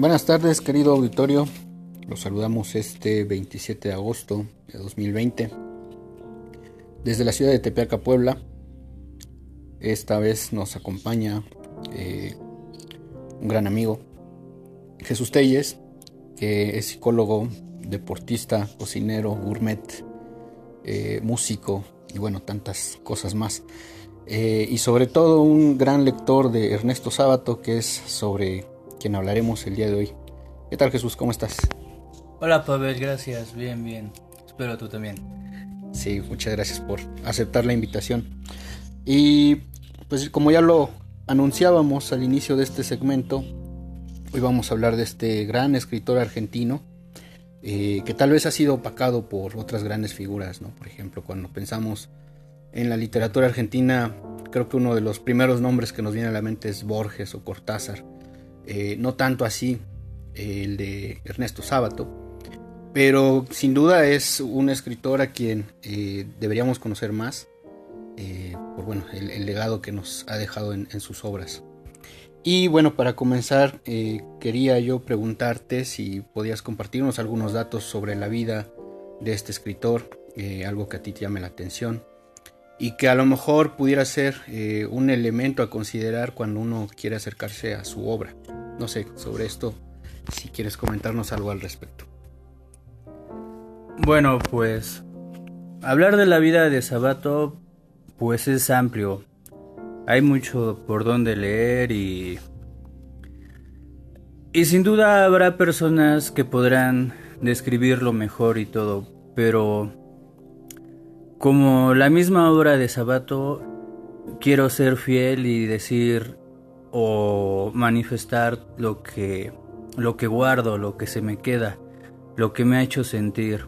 Buenas tardes, querido auditorio. Los saludamos este 27 de agosto de 2020 desde la ciudad de Tepeaca, Puebla. Esta vez nos acompaña eh, un gran amigo, Jesús Telles, que es psicólogo, deportista, cocinero, gourmet, eh, músico y bueno, tantas cosas más. Eh, y sobre todo un gran lector de Ernesto Sábato, que es sobre quien hablaremos el día de hoy. ¿Qué tal Jesús? ¿Cómo estás? Hola Pavel, gracias, bien, bien. Espero tú también. Sí, muchas gracias por aceptar la invitación. Y pues como ya lo anunciábamos al inicio de este segmento, hoy vamos a hablar de este gran escritor argentino eh, que tal vez ha sido opacado por otras grandes figuras, ¿no? Por ejemplo, cuando pensamos en la literatura argentina, creo que uno de los primeros nombres que nos viene a la mente es Borges o Cortázar. Eh, no tanto así eh, el de Ernesto Sábato, pero sin duda es un escritor a quien deberíamos conocer más por bueno, el, legado que nos ha dejado en sus obras. Y bueno, para comenzar, eh, quería yo preguntarte si podías compartirnos algunos datos sobre la vida de este escritor, eh, algo que a ti te llame la atención y que a lo mejor pudiera ser eh, un elemento a considerar cuando uno quiere acercarse a su obra. No sé, sobre esto, si quieres comentarnos algo al respecto. Bueno, pues hablar de la vida de Sabato, pues es amplio hay mucho por donde leer y... Y sin duda habrá personas que podrán describirlo mejor y todo, pero como la misma obra de Sabato, quiero ser fiel y decir o manifestar lo que lo que guardo, lo que se me queda, lo que me ha hecho sentir.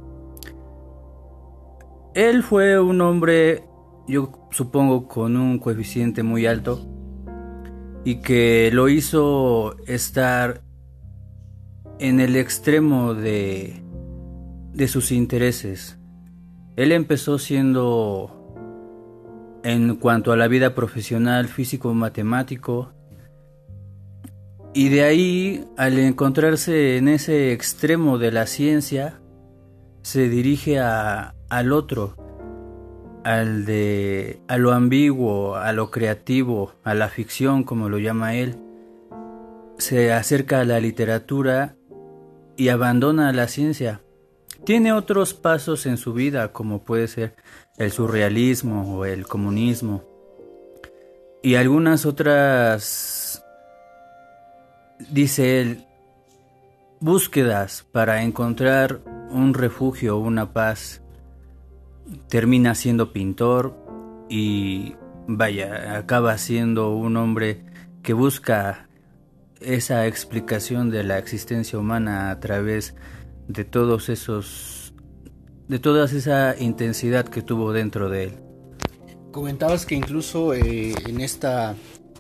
Él fue un hombre yo supongo con un coeficiente muy alto y que lo hizo estar en el extremo de, de sus intereses. Él empezó siendo, en cuanto a la vida profesional, físico-matemático, y de ahí, al encontrarse en ese extremo de la ciencia, se dirige a, al otro, al de a lo ambiguo, a lo creativo, a la ficción como lo llama él. Se acerca a la literatura y abandona la ciencia. Tiene otros pasos en su vida como puede ser el surrealismo o el comunismo. Y algunas otras dice él búsquedas para encontrar un refugio, una paz termina siendo pintor y vaya, acaba siendo un hombre que busca esa explicación de la existencia humana a través de todos esos de toda esa intensidad que tuvo dentro de él. Comentabas que incluso eh, en esta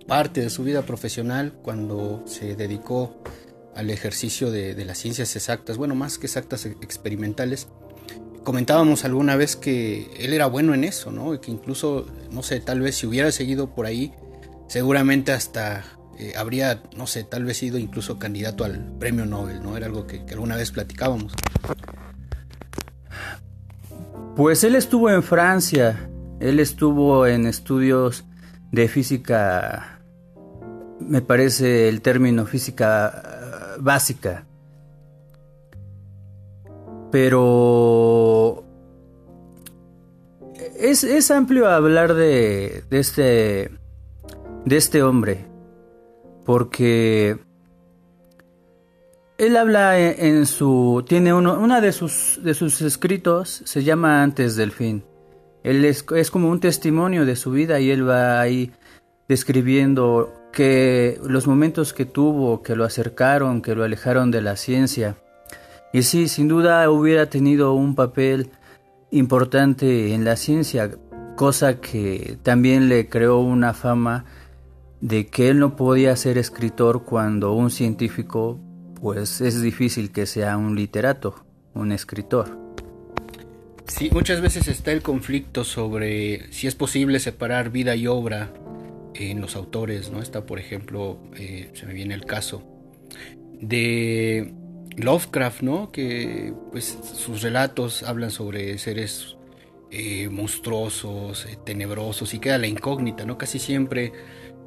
parte de su vida profesional, cuando se dedicó al ejercicio de, de las ciencias exactas, bueno, más que exactas experimentales, comentábamos alguna vez que él era bueno en eso, ¿no? Y que incluso, no sé, tal vez si hubiera seguido por ahí, seguramente hasta eh, habría, no sé, tal vez sido incluso candidato al premio Nobel, ¿no? Era algo que, alguna vez platicábamos. Pues él estuvo en Francia, él estuvo en estudios de física, me parece el término física eh, básica pero es, amplio hablar de, este de este hombre porque él habla en, su tiene uno una de sus de sus escritos se llama antes del fin. Él es, es como un testimonio de su vida y él va ahí describiendo que los momentos que tuvo que lo acercaron que lo alejaron de la ciencia. Y sí, sin duda hubiera tenido un papel importante en la ciencia, cosa que también le creó una fama de que él no podía ser escritor cuando un científico pues es difícil que sea un literato, un escritor. Sí, muchas veces está el conflicto sobre si es posible separar vida y obra en los autores, ¿no? Está, por ejemplo, eh, se me viene el caso de Lovecraft, ¿no? Que pues sus relatos hablan sobre seres eh, monstruosos, eh, tenebrosos y queda la incógnita, ¿no? Casi siempre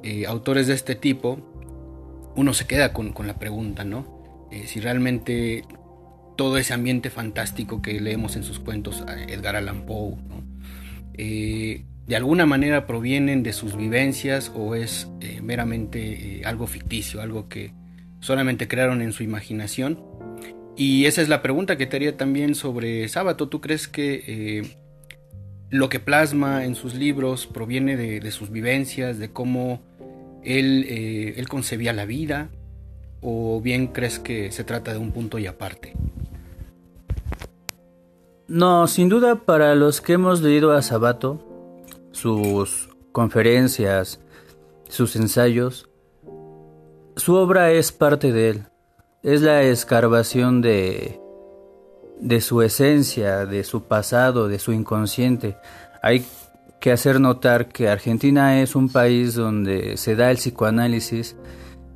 eh, autores de este tipo, uno se queda con, la pregunta, ¿no? si realmente todo ese ambiente fantástico que leemos en sus cuentos, Edgar Allan Poe, de alguna manera provienen de sus vivencias o es meramente algo ficticio, algo que solamente crearon en su imaginación y esa es la pregunta que te haría también sobre Sábato. ¿Tú crees que eh, lo que plasma en sus libros proviene de, sus vivencias, de cómo él, eh, él, concebía la vida? ¿O bien crees que se trata de un punto y aparte? No, sin duda para los que hemos leído a Sabato, sus conferencias, sus ensayos, su obra es parte de él es la escarbación de, de su esencia, de su pasado, de su inconsciente. Hay que hacer notar que Argentina es un país donde se da el psicoanálisis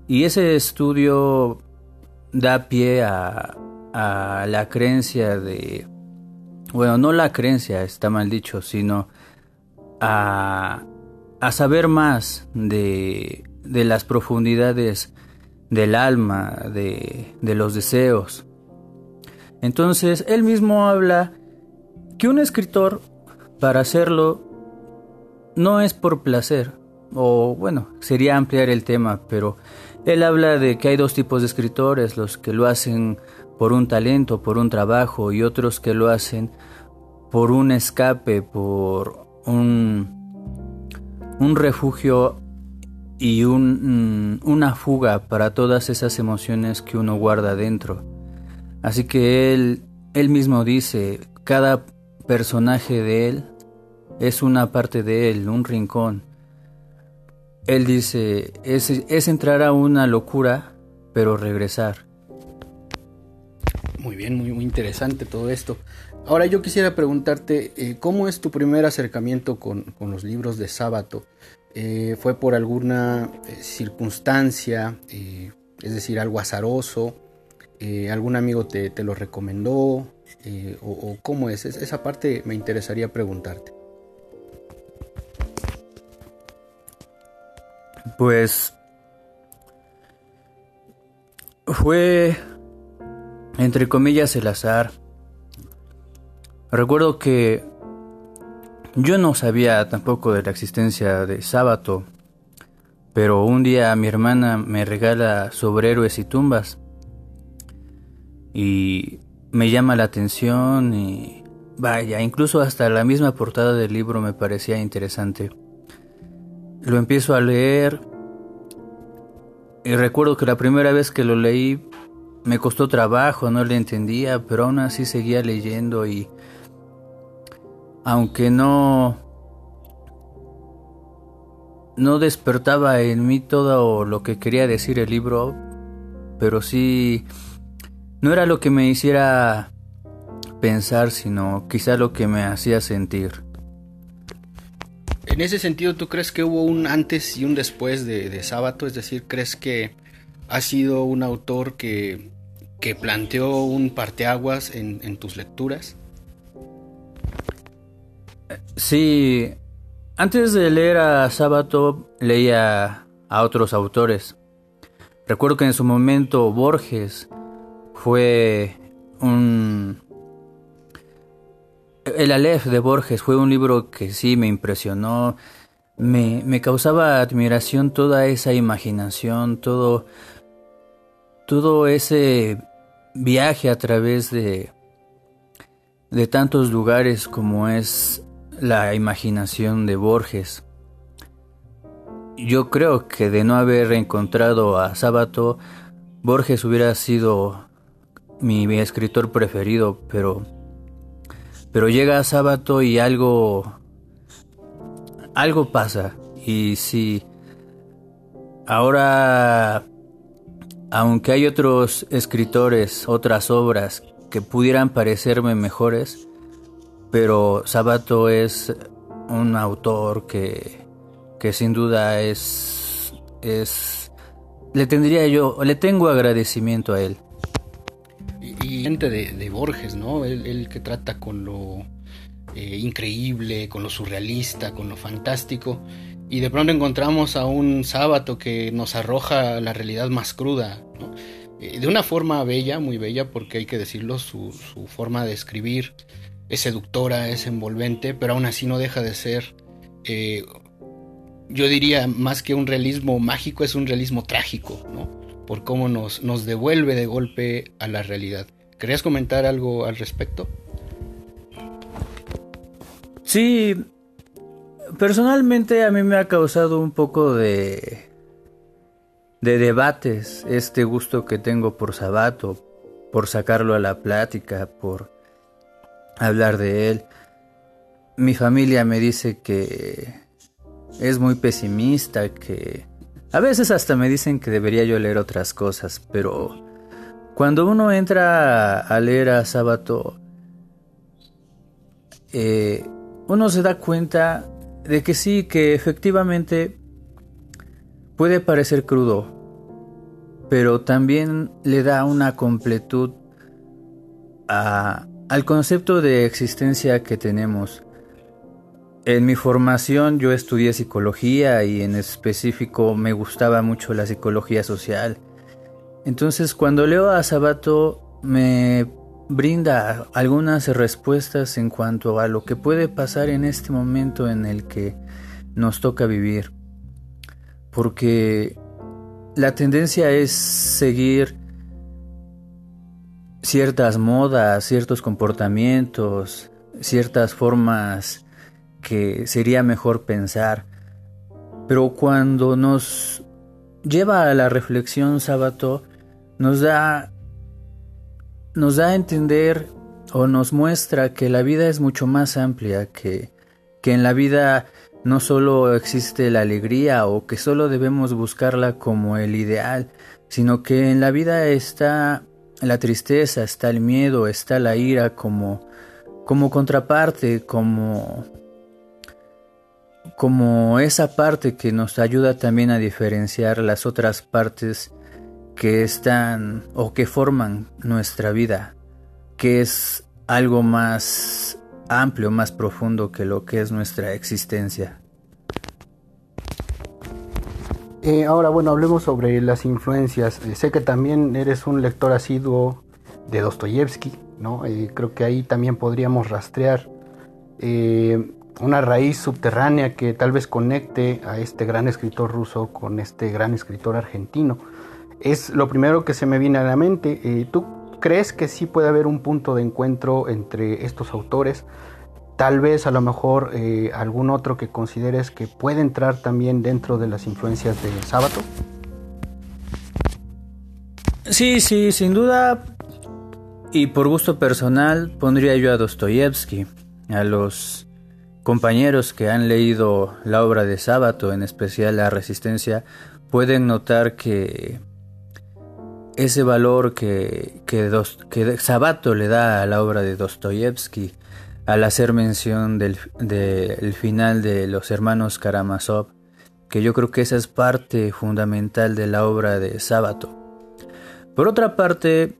y ese estudio da pie a, a la creencia de, bueno, no la creencia, está mal dicho, sino a, a saber más de, de las profundidades del alma, de, los deseos. Entonces, él mismo habla que un escritor, para hacerlo, no es por placer, o bueno, sería ampliar el tema, pero él habla de que hay dos tipos de escritores, los que lo hacen por un talento, por un trabajo, y otros que lo hacen por un escape, por un, refugio y un, mm, una fuga para todas esas emociones que uno guarda dentro. Así que él, él mismo dice, cada personaje de él es una parte de él, un rincón. Él dice, es, es entrar a una locura, pero regresar. Muy bien, muy, muy interesante todo esto. Ahora yo quisiera preguntarte, eh, ¿cómo es tu primer acercamiento con, con los libros de Sábato? Eh, fue por alguna eh, circunstancia, es decir, algo azaroso, algún amigo te, lo recomendó o, o, cómo es, esa parte me interesaría preguntarte. Pues fue, entre comillas, el azar. Recuerdo que yo no sabía tampoco de la existencia de Sábato, pero un día mi hermana me regala sobre héroes y tumbas y me llama la atención y vaya, incluso hasta la misma portada del libro me parecía interesante. Lo empiezo a leer y recuerdo que la primera vez que lo leí me costó trabajo, no le entendía, pero aún así seguía leyendo y aunque no no despertaba en mí todo lo que quería decir el libro, pero sí no era lo que me hiciera pensar, sino quizá lo que me hacía sentir. En ese sentido, ¿tú crees que hubo un antes y un después de, de Sábato? Es decir, ¿crees que ha sido un autor que, que planteó un parteaguas en, en tus lecturas? Sí, antes de leer a Sábato leía a otros autores. Recuerdo que en su momento Borges fue un... El Aleph de Borges fue un libro que sí me impresionó, me, me causaba admiración toda esa imaginación, todo, todo ese viaje a través de, de tantos lugares como es la imaginación de Borges. Yo creo que de no haber encontrado a Sábato, Borges hubiera sido mi, escritor preferido, pero pero llega a Sábato y algo algo pasa y si ahora aunque hay otros escritores, otras obras que pudieran parecerme mejores, pero Sabato es un autor que, que sin duda es, es le tendría yo, le tengo agradecimiento a él. Y, gente de, Borges, ¿no? El, que trata con lo eh, increíble, con lo surrealista, con lo fantástico. Y de pronto encontramos a un sábado que nos arroja la realidad más cruda, ¿no? Eh, de una forma bella, muy bella, porque hay que decirlo, su, forma de escribir es seductora, es envolvente, pero aún así no deja de ser, eh, yo diría, más que un realismo mágico, es un realismo trágico, ¿no? Por cómo nos, nos devuelve de golpe a la realidad. ¿Querías comentar algo al respecto? Sí, personalmente a mí me ha causado un poco de de debates, este gusto que tengo por Sabato, por sacarlo a la plática, por hablar de él. Mi familia me dice que es muy pesimista, que a veces hasta me dicen que debería yo leer otras cosas, pero cuando uno entra a leer a Sabato, eh, uno se da cuenta de que sí, que efectivamente puede parecer crudo, pero también le da una completud al concepto de existencia que tenemos. En mi formación yo estudié psicología y en específico me gustaba mucho la psicología social. Entonces cuando leo a Sabato me brinda algunas respuestas en cuanto a lo que puede pasar en este momento en el que nos toca vivir porque la tendencia es seguir ciertas modas, ciertos comportamientos, ciertas formas que sería mejor pensar. Pero cuando nos lleva a la reflexión sábado, nos da nos da a entender o nos muestra que la vida es mucho más amplia, que, que en la vida no solo existe la alegría o que solo debemos buscarla como el ideal, sino que en la vida está la tristeza, está el miedo, está la ira como, como contraparte, como, como esa parte que nos ayuda también a diferenciar las otras partes que están o que forman nuestra vida, que es algo más amplio, más profundo que lo que es nuestra existencia. Eh, ahora, bueno, hablemos sobre las influencias. Eh, sé que también eres un lector asiduo de Dostoyevsky, ¿no? Eh, creo que ahí también podríamos rastrear una raíz subterránea que tal vez conecte a este gran escritor ruso con este gran escritor argentino. Es lo primero que se me viene a la mente. ¿Tú ¿Crees que sí puede haber un punto de encuentro entre estos autores? Tal vez a lo mejor eh, algún otro que consideres que puede entrar también dentro de las influencias de Sábato. Sí, sí, sin duda. Y por gusto personal pondría yo a Dostoyevsky, a los compañeros que han leído la obra de Sábato, en especial La Resistencia, pueden notar que ese valor que, que, Sabato le da a la obra de Dostoyevsky al hacer mención del, final de los hermanos Karamazov, que yo creo que esa es parte fundamental de la obra de Sabato. Por otra parte,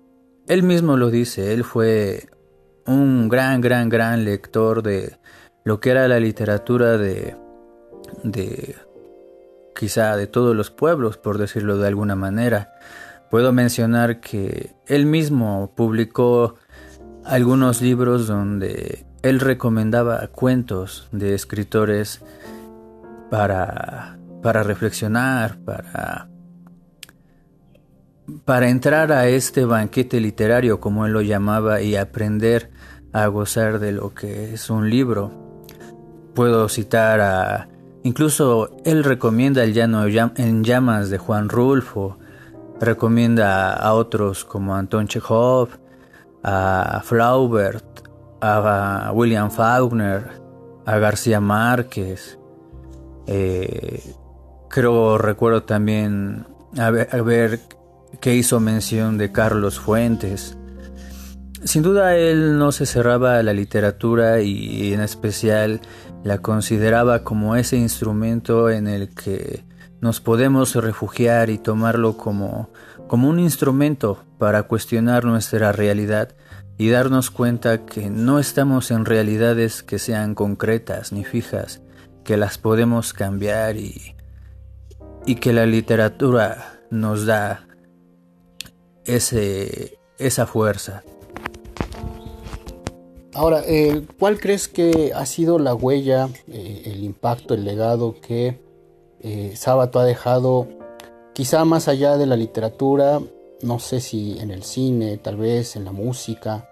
él mismo lo dice, él fue un gran, gran, gran lector de lo que era la literatura de, de quizá de todos los pueblos, por decirlo de alguna manera. Puedo mencionar que él mismo publicó algunos libros donde él recomendaba cuentos de escritores para, para reflexionar, para, para entrar a este banquete literario, como él lo llamaba, y aprender a gozar de lo que es un libro. Puedo citar a... Incluso él recomienda El llano en llamas de Juan Rulfo, Recomienda a otros como Anton Chekhov, a Flaubert, a William Faulkner, a García Márquez. Eh, creo, recuerdo también a ver, que hizo mención de Carlos Fuentes. Sin duda él no se cerraba a la literatura y en especial la consideraba como ese instrumento en el que nos podemos refugiar y tomarlo como, como un instrumento para cuestionar nuestra realidad y darnos cuenta que no estamos en realidades que sean concretas ni fijas, que las podemos cambiar y, y que la literatura nos da ese, esa fuerza. Ahora, eh, ¿cuál crees que ha sido la huella, eh, el impacto, el legado que eh, Sábato ha dejado, quizá más allá de la literatura, no sé si en el cine, tal vez en la música?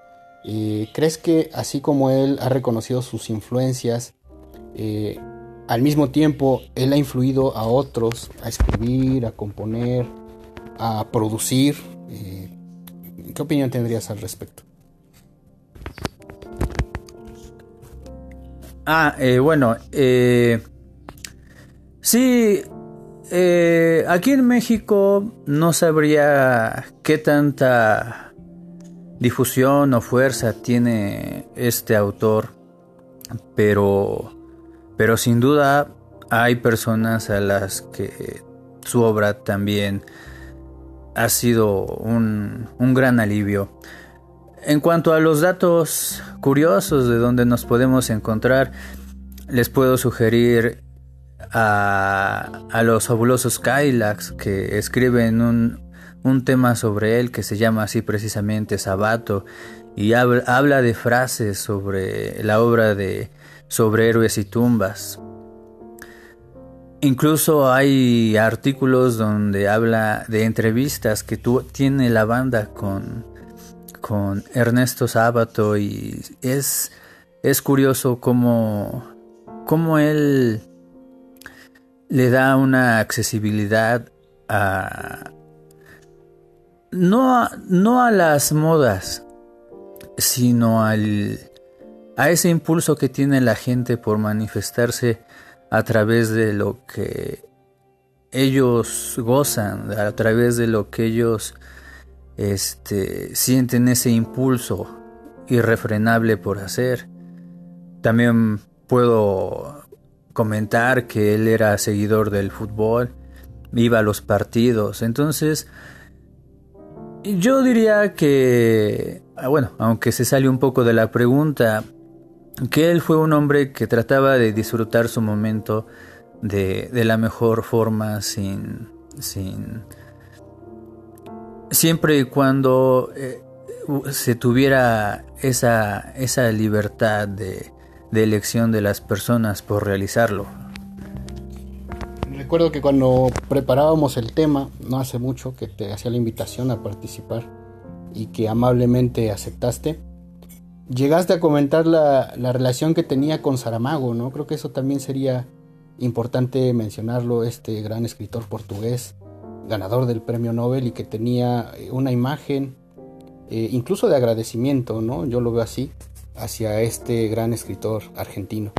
¿Crees que así como él ha reconocido sus influencias, al mismo tiempo él ha influido a otros a escribir, a componer, a producir? ¿Qué opinión tendrías al respecto? Ah, eh, bueno, eh, sí, eh, aquí en México no sabría qué tanta difusión o fuerza tiene este autor, pero, pero sin duda hay personas a las que su obra también ha sido un, un gran alivio. En cuanto a los datos curiosos de donde nos podemos encontrar, les puedo sugerir a, los fabulosos Kylax que escriben un, un, tema sobre él que se llama así precisamente Sabato y habla, habla de frases sobre la obra de sobre héroes y tumbas. Incluso hay artículos donde habla de entrevistas que tiene la banda con con Ernesto Sábato y es, es curioso cómo, cómo él le da una accesibilidad a no a, no a las modas, sino al, a ese impulso que tiene la gente por manifestarse a través de lo que ellos gozan, a través de lo que ellos este, sienten ese impulso irrefrenable por hacer. También puedo comentar que él era seguidor del fútbol, iba a los partidos, entonces yo diría que, ah, bueno, aunque se sale un poco de la pregunta, que él fue un hombre que trataba de disfrutar su momento de, de la mejor forma sin, sin siempre y cuando eh, se tuviera esa, esa libertad de, de elección de las personas por realizarlo. Recuerdo que cuando preparábamos el tema, no hace mucho, que te hacía la invitación a participar y que amablemente aceptaste, llegaste a comentar la, la, relación que tenía con Saramago, ¿no? Creo que eso también sería importante mencionarlo, este gran escritor portugués ganador del premio Nobel y que tenía una imagen eh, incluso de agradecimiento, ¿no? Yo lo veo así, hacia este gran escritor argentino.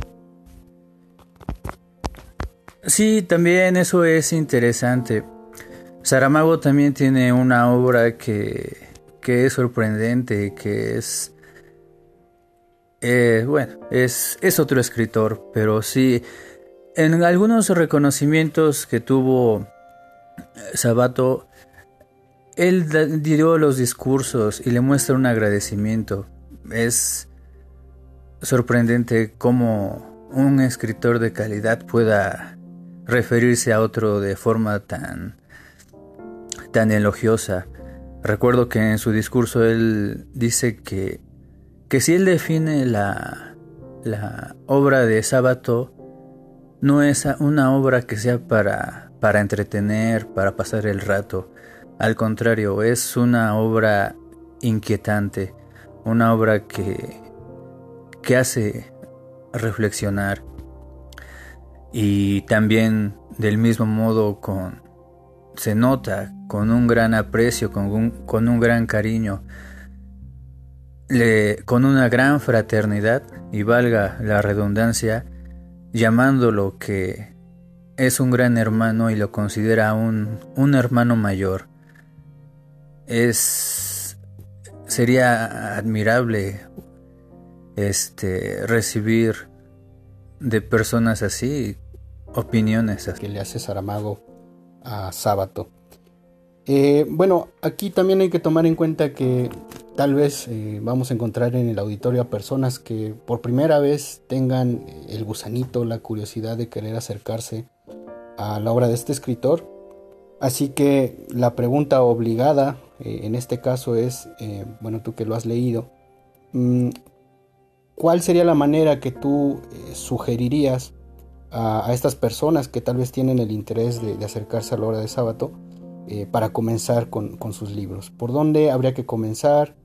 Sí, también eso es interesante. Saramago también tiene una obra que, que es sorprendente, que es... Eh, bueno, es, es otro escritor, pero sí, en algunos reconocimientos que tuvo Sabato, él dio los discursos y le muestra un agradecimiento. Es sorprendente cómo un escritor de calidad pueda referirse a otro de forma tan, tan elogiosa. Recuerdo que en su discurso él dice que, que si él define la, la obra de Sábato, no es una obra que sea para para entretener, para pasar el rato. Al contrario, es una obra inquietante, una obra que, que hace reflexionar. Y también del mismo modo con se nota con un gran aprecio, con un, con un gran cariño, le, con una gran fraternidad, y valga la redundancia, llamándolo que es un gran hermano y lo considera un, un hermano mayor. Es sería admirable este recibir de personas así opiniones que le hace Saramago a sábado. Eh, bueno, aquí también hay que tomar en cuenta que tal vez eh, vamos a encontrar en el auditorio a personas que por primera vez tengan el gusanito, la curiosidad de querer acercarse a la obra de este escritor. Así que la pregunta obligada eh, en este caso es, bueno, tú que lo has leído, mm, ¿cuál sería la manera que tú sugerirías a, estas personas que tal vez tienen el interés de, acercarse a la obra de sábado? Eh, para comenzar con, sus libros. ¿Por dónde habría que comenzar?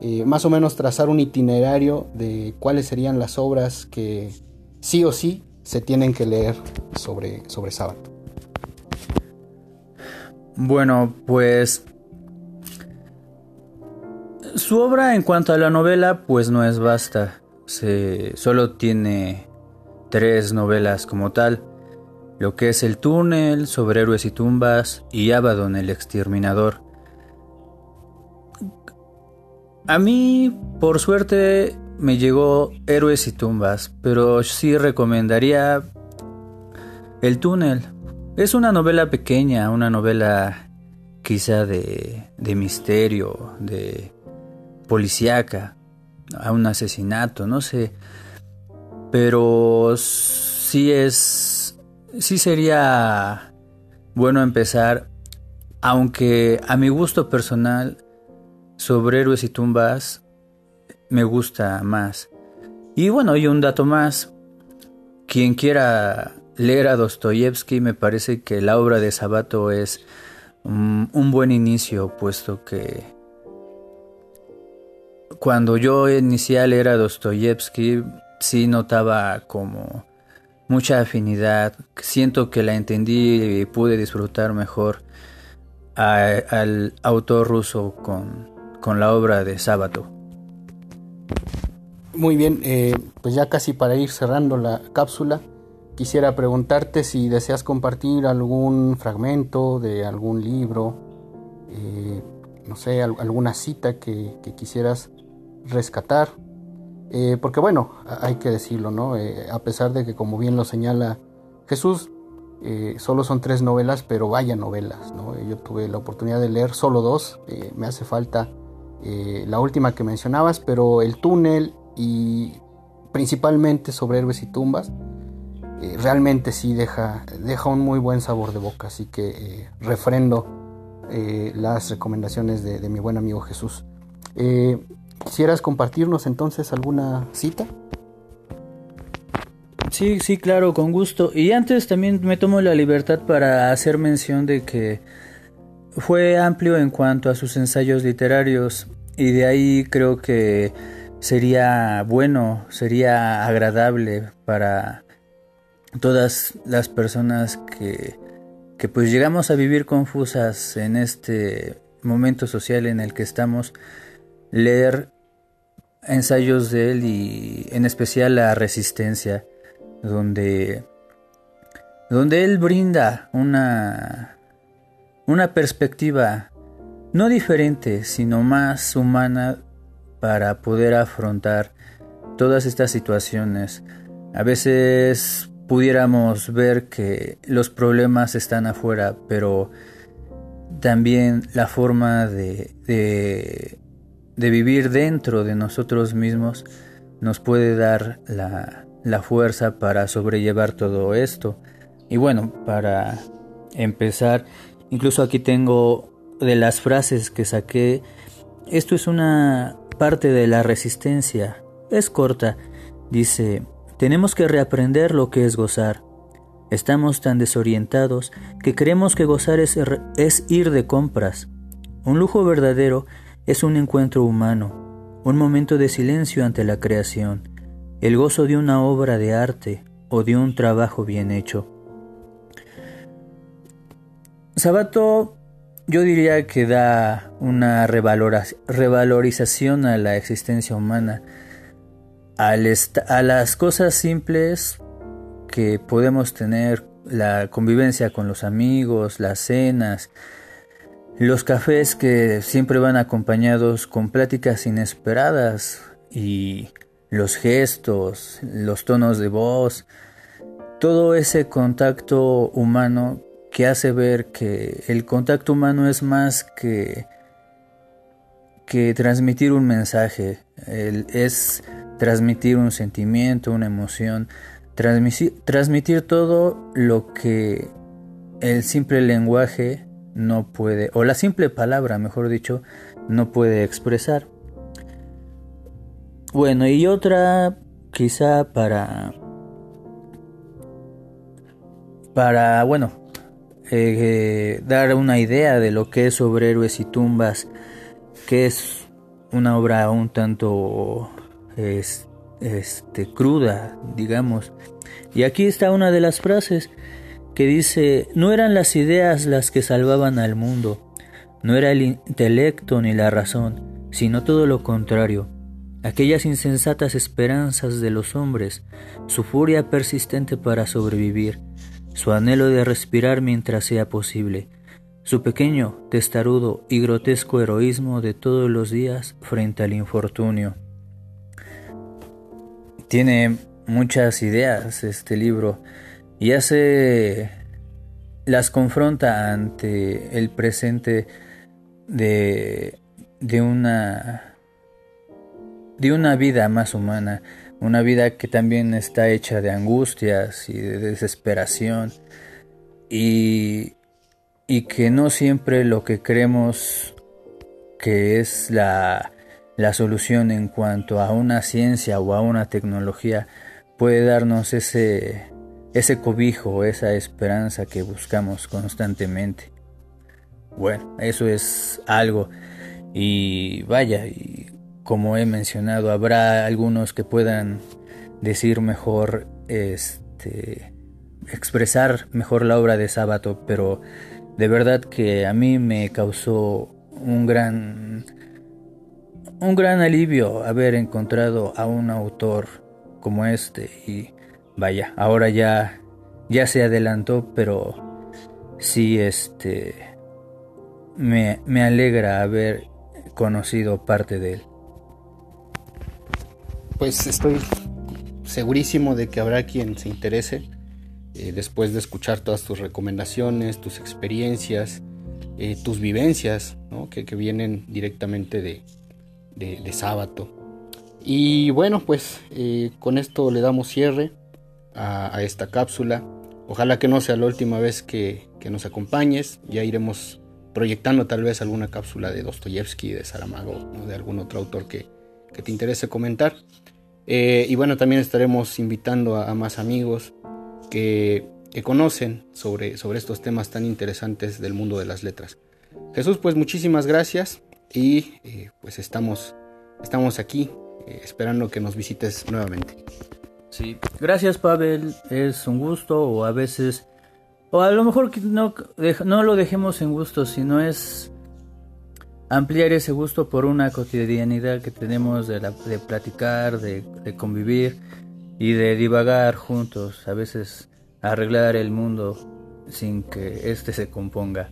Eh, más o menos trazar un itinerario de cuáles serían las obras que sí o sí se tienen que leer sobre, sobre sábado. Bueno, pues su obra en cuanto a la novela pues no es vasta, se, solo tiene tres novelas como tal lo que es el túnel, sobre héroes y tumbas y Abaddon el exterminador. A mí, por suerte, me llegó Héroes y Tumbas, pero sí recomendaría El túnel. Es una novela pequeña, una novela quizá de, de misterio, de policíaca, a un asesinato, no sé. Pero sí es sí sería bueno empezar, aunque a mi gusto personal, sobre héroes y tumbas me gusta más. Y bueno, y un dato más, quien quiera leer a Dostoyevsky, me parece que la obra de Sabato es un, un buen inicio, puesto que cuando yo inicié a leer a Dostoyevsky, sí notaba como mucha afinidad. Siento que la entendí y pude disfrutar mejor al autor ruso con, con, la obra de Sábato. Muy bien, eh, pues ya casi para ir cerrando la cápsula, quisiera preguntarte si deseas compartir algún fragmento de algún libro, eh, no sé, alguna cita que quisieras rescatar eh, porque bueno, hay que decirlo, ¿no? Eh, a pesar de que como bien lo señala Jesús, eh, solo son tres novelas, pero vaya novelas, ¿no? Yo tuve la oportunidad de leer solo dos, me hace falta la última que mencionabas, pero El túnel y principalmente sobre héroes y tumbas, realmente sí deja, deja un muy buen sabor de boca, así que refrendo las recomendaciones de, de, mi buen amigo Jesús. ¿Quisieras compartirnos entonces alguna cita? Sí, sí, claro, con gusto. Y antes también me tomo la libertad para hacer mención de que fue amplio en cuanto a sus ensayos literarios y de ahí creo que sería bueno, sería agradable para todas las personas que, que pues llegamos a vivir confusas en este momento social en el que estamos leer ensayos de él y en especial la resistencia, donde, donde él brinda una, una perspectiva no diferente, sino más humana para poder afrontar todas estas situaciones. A veces pudiéramos ver que los problemas están afuera, pero también la forma de, de de vivir dentro de nosotros mismos nos puede dar la, la fuerza para sobrellevar todo esto. Y bueno, para empezar, incluso aquí tengo de las frases que saqué, esto es una parte de la resistencia, es corta, dice, tenemos que reaprender lo que es gozar. Estamos tan desorientados que creemos que gozar es, es ir de compras. Un lujo verdadero es un encuentro humano, un momento de silencio ante la creación, el gozo de una obra de arte o de un trabajo bien hecho. Sabato yo diría que da una revalorización a la existencia humana, a las cosas simples que podemos tener, la convivencia con los amigos, las cenas, los cafés que siempre van acompañados con pláticas inesperadas y los gestos, los tonos de voz, todo ese contacto humano que hace ver que el contacto humano es más que, que transmitir un mensaje, es transmitir un sentimiento, una emoción, transmitir, transmitir todo lo que el simple lenguaje no puede, o la simple palabra, mejor dicho, no puede expresar. Bueno, y otra quizá para para bueno eh, dar una idea de lo que es sobre héroes y tumbas que es una obra un tanto este cruda digamos y aquí está una de las frases que dice no eran las ideas las que salvaban al mundo no era el intelecto ni la razón sino todo lo contrario aquellas insensatas esperanzas de los hombres, su furia persistente para sobrevivir, su anhelo de respirar mientras sea posible, su pequeño, testarudo y grotesco heroísmo de todos los días frente al infortunio. Tiene muchas ideas este libro y hace las confronta ante el presente de, de una de una vida más humana, una vida que también está hecha de angustias y de desesperación y, y que no siempre lo que creemos que es la, la solución en cuanto a una ciencia o a una tecnología puede darnos ese, ese cobijo, esa esperanza que buscamos constantemente. Bueno, eso es algo. Y vaya, y como he mencionado, habrá algunos que puedan decir mejor, este, expresar mejor la obra de Sábato, pero de verdad que a mí me causó un gran, un gran alivio haber encontrado a un autor como este y vaya, ahora ya, ya se adelantó, pero sí, este, me, me alegra haber conocido parte de él. Pues estoy segurísimo de que habrá quien se interese eh, después de escuchar todas tus recomendaciones, tus experiencias, eh, tus vivencias, que, vienen directamente de, de, sábado. Y bueno, pues eh, con esto le damos cierre a, esta cápsula. Ojalá que no sea la última vez que, nos acompañes. Ya iremos proyectando tal vez alguna cápsula de Dostoyevsky, de Saramago, de algún otro autor que, que te interese comentar. Eh, y bueno, también estaremos invitando a, más amigos que, conocen sobre, sobre estos temas tan interesantes del mundo de las letras. Jesús, pues muchísimas gracias y eh, pues estamos, estamos aquí eh, esperando que nos visites nuevamente. Gracias Pavel, es un gusto o a veces, o a lo mejor no, no lo dejemos en gusto, sino es ampliar ese gusto por una cotidianidad que tenemos de, de platicar, de, convivir y de divagar juntos, a veces arreglar el mundo sin que éste se componga.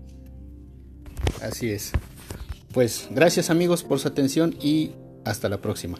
Así es. Pues gracias amigos por su atención y hasta la próxima.